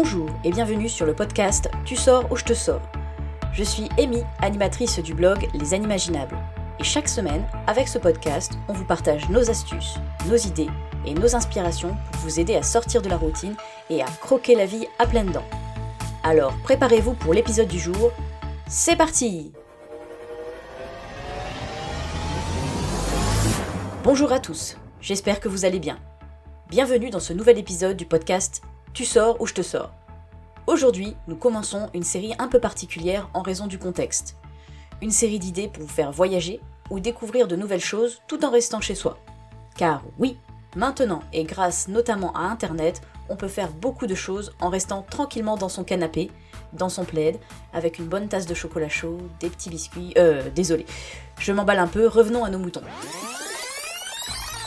Bonjour et bienvenue sur le podcast Tu sors ou je te sors. Je suis Amy, animatrice du blog Les Animaginables. Et chaque semaine, avec ce podcast, on vous partage nos astuces, nos idées et nos inspirations pour vous aider à sortir de la routine et à croquer la vie à pleines dents. Alors préparez-vous pour l'épisode du jour. C'est parti Bonjour à tous, j'espère que vous allez bien. Bienvenue dans ce nouvel épisode du podcast Tu sors ou je te sors. Aujourd'hui, nous commençons une série un peu particulière en raison du contexte. Une série d'idées pour vous faire voyager ou découvrir de nouvelles choses tout en restant chez soi. Car oui, maintenant et grâce notamment à Internet, on peut faire beaucoup de choses en restant tranquillement dans son canapé, dans son plaid, avec une bonne tasse de chocolat chaud, des petits biscuits... Euh, désolé, je m'emballe un peu, revenons à nos moutons.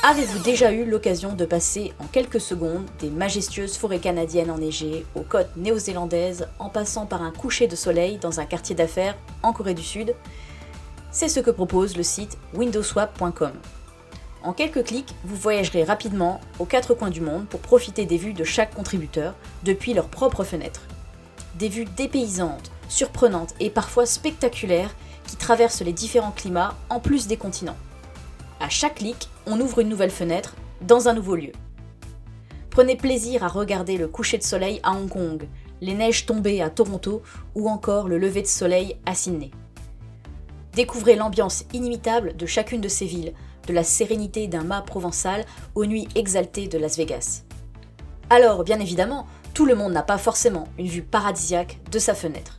Avez-vous déjà eu l'occasion de passer en quelques secondes des majestueuses forêts canadiennes enneigées aux côtes néo-zélandaises en passant par un coucher de soleil dans un quartier d'affaires en Corée du Sud? C'est ce que propose le site windowswap.com. En quelques clics, vous voyagerez rapidement aux quatre coins du monde pour profiter des vues de chaque contributeur depuis leur propre fenêtre. Des vues dépaysantes, surprenantes et parfois spectaculaires qui traversent les différents climats en plus des continents. À chaque clic, on ouvre une nouvelle fenêtre dans un nouveau lieu. Prenez plaisir à regarder le coucher de soleil à Hong Kong, les neiges tombées à Toronto ou encore le lever de soleil à Sydney. Découvrez l'ambiance inimitable de chacune de ces villes, de la sérénité d'un mât provençal aux nuits exaltées de Las Vegas. Alors, bien évidemment, tout le monde n'a pas forcément une vue paradisiaque de sa fenêtre.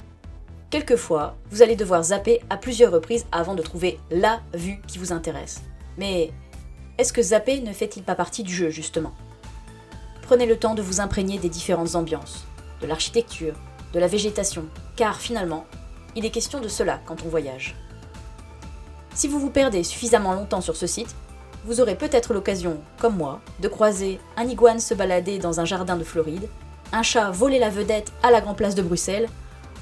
Quelquefois, vous allez devoir zapper à plusieurs reprises avant de trouver LA vue qui vous intéresse. Mais est-ce que zapper ne fait-il pas partie du jeu, justement? Prenez le temps de vous imprégner des différentes ambiances, de l'architecture, de la végétation, car finalement, il est question de cela quand on voyage. Si vous vous perdez suffisamment longtemps sur ce site, vous aurez peut-être l'occasion, comme moi, de croiser un iguane se balader dans un jardin de Floride, un chat voler la vedette à la Grand Place de Bruxelles,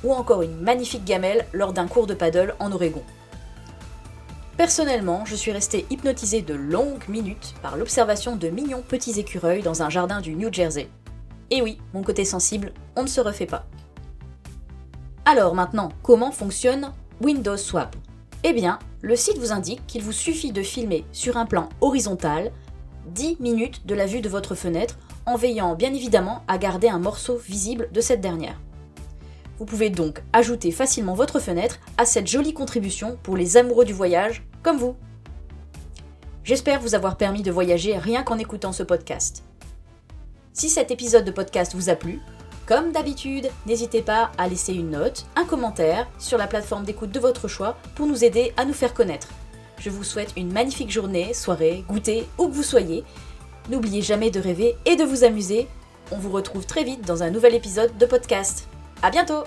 ou encore une magnifique gamelle lors d'un cours de paddle en Oregon. Personnellement, je suis restée hypnotisée de longues minutes par l'observation de mignons petits écureuils dans un jardin du New Jersey. Et oui, mon côté sensible, on ne se refait pas. Alors maintenant, comment fonctionne Windows Swap? Eh bien, le site vous indique qu'il vous suffit de filmer sur un plan horizontal 10 minutes de la vue de votre fenêtre en veillant bien évidemment à garder un morceau visible de cette dernière. Vous pouvez donc ajouter facilement votre fenêtre à cette jolie contribution pour les amoureux du voyage comme vous. J'espère vous avoir permis de voyager rien qu'en écoutant ce podcast. Si cet épisode de podcast vous a plu, comme d'habitude, n'hésitez pas à laisser une note, un commentaire sur la plateforme d'écoute de votre choix pour nous aider à nous faire connaître. Je vous souhaite une magnifique journée, soirée, goûter, où que vous soyez. N'oubliez jamais de rêver et de vous amuser. On vous retrouve très vite dans un nouvel épisode de podcast. À bientôt!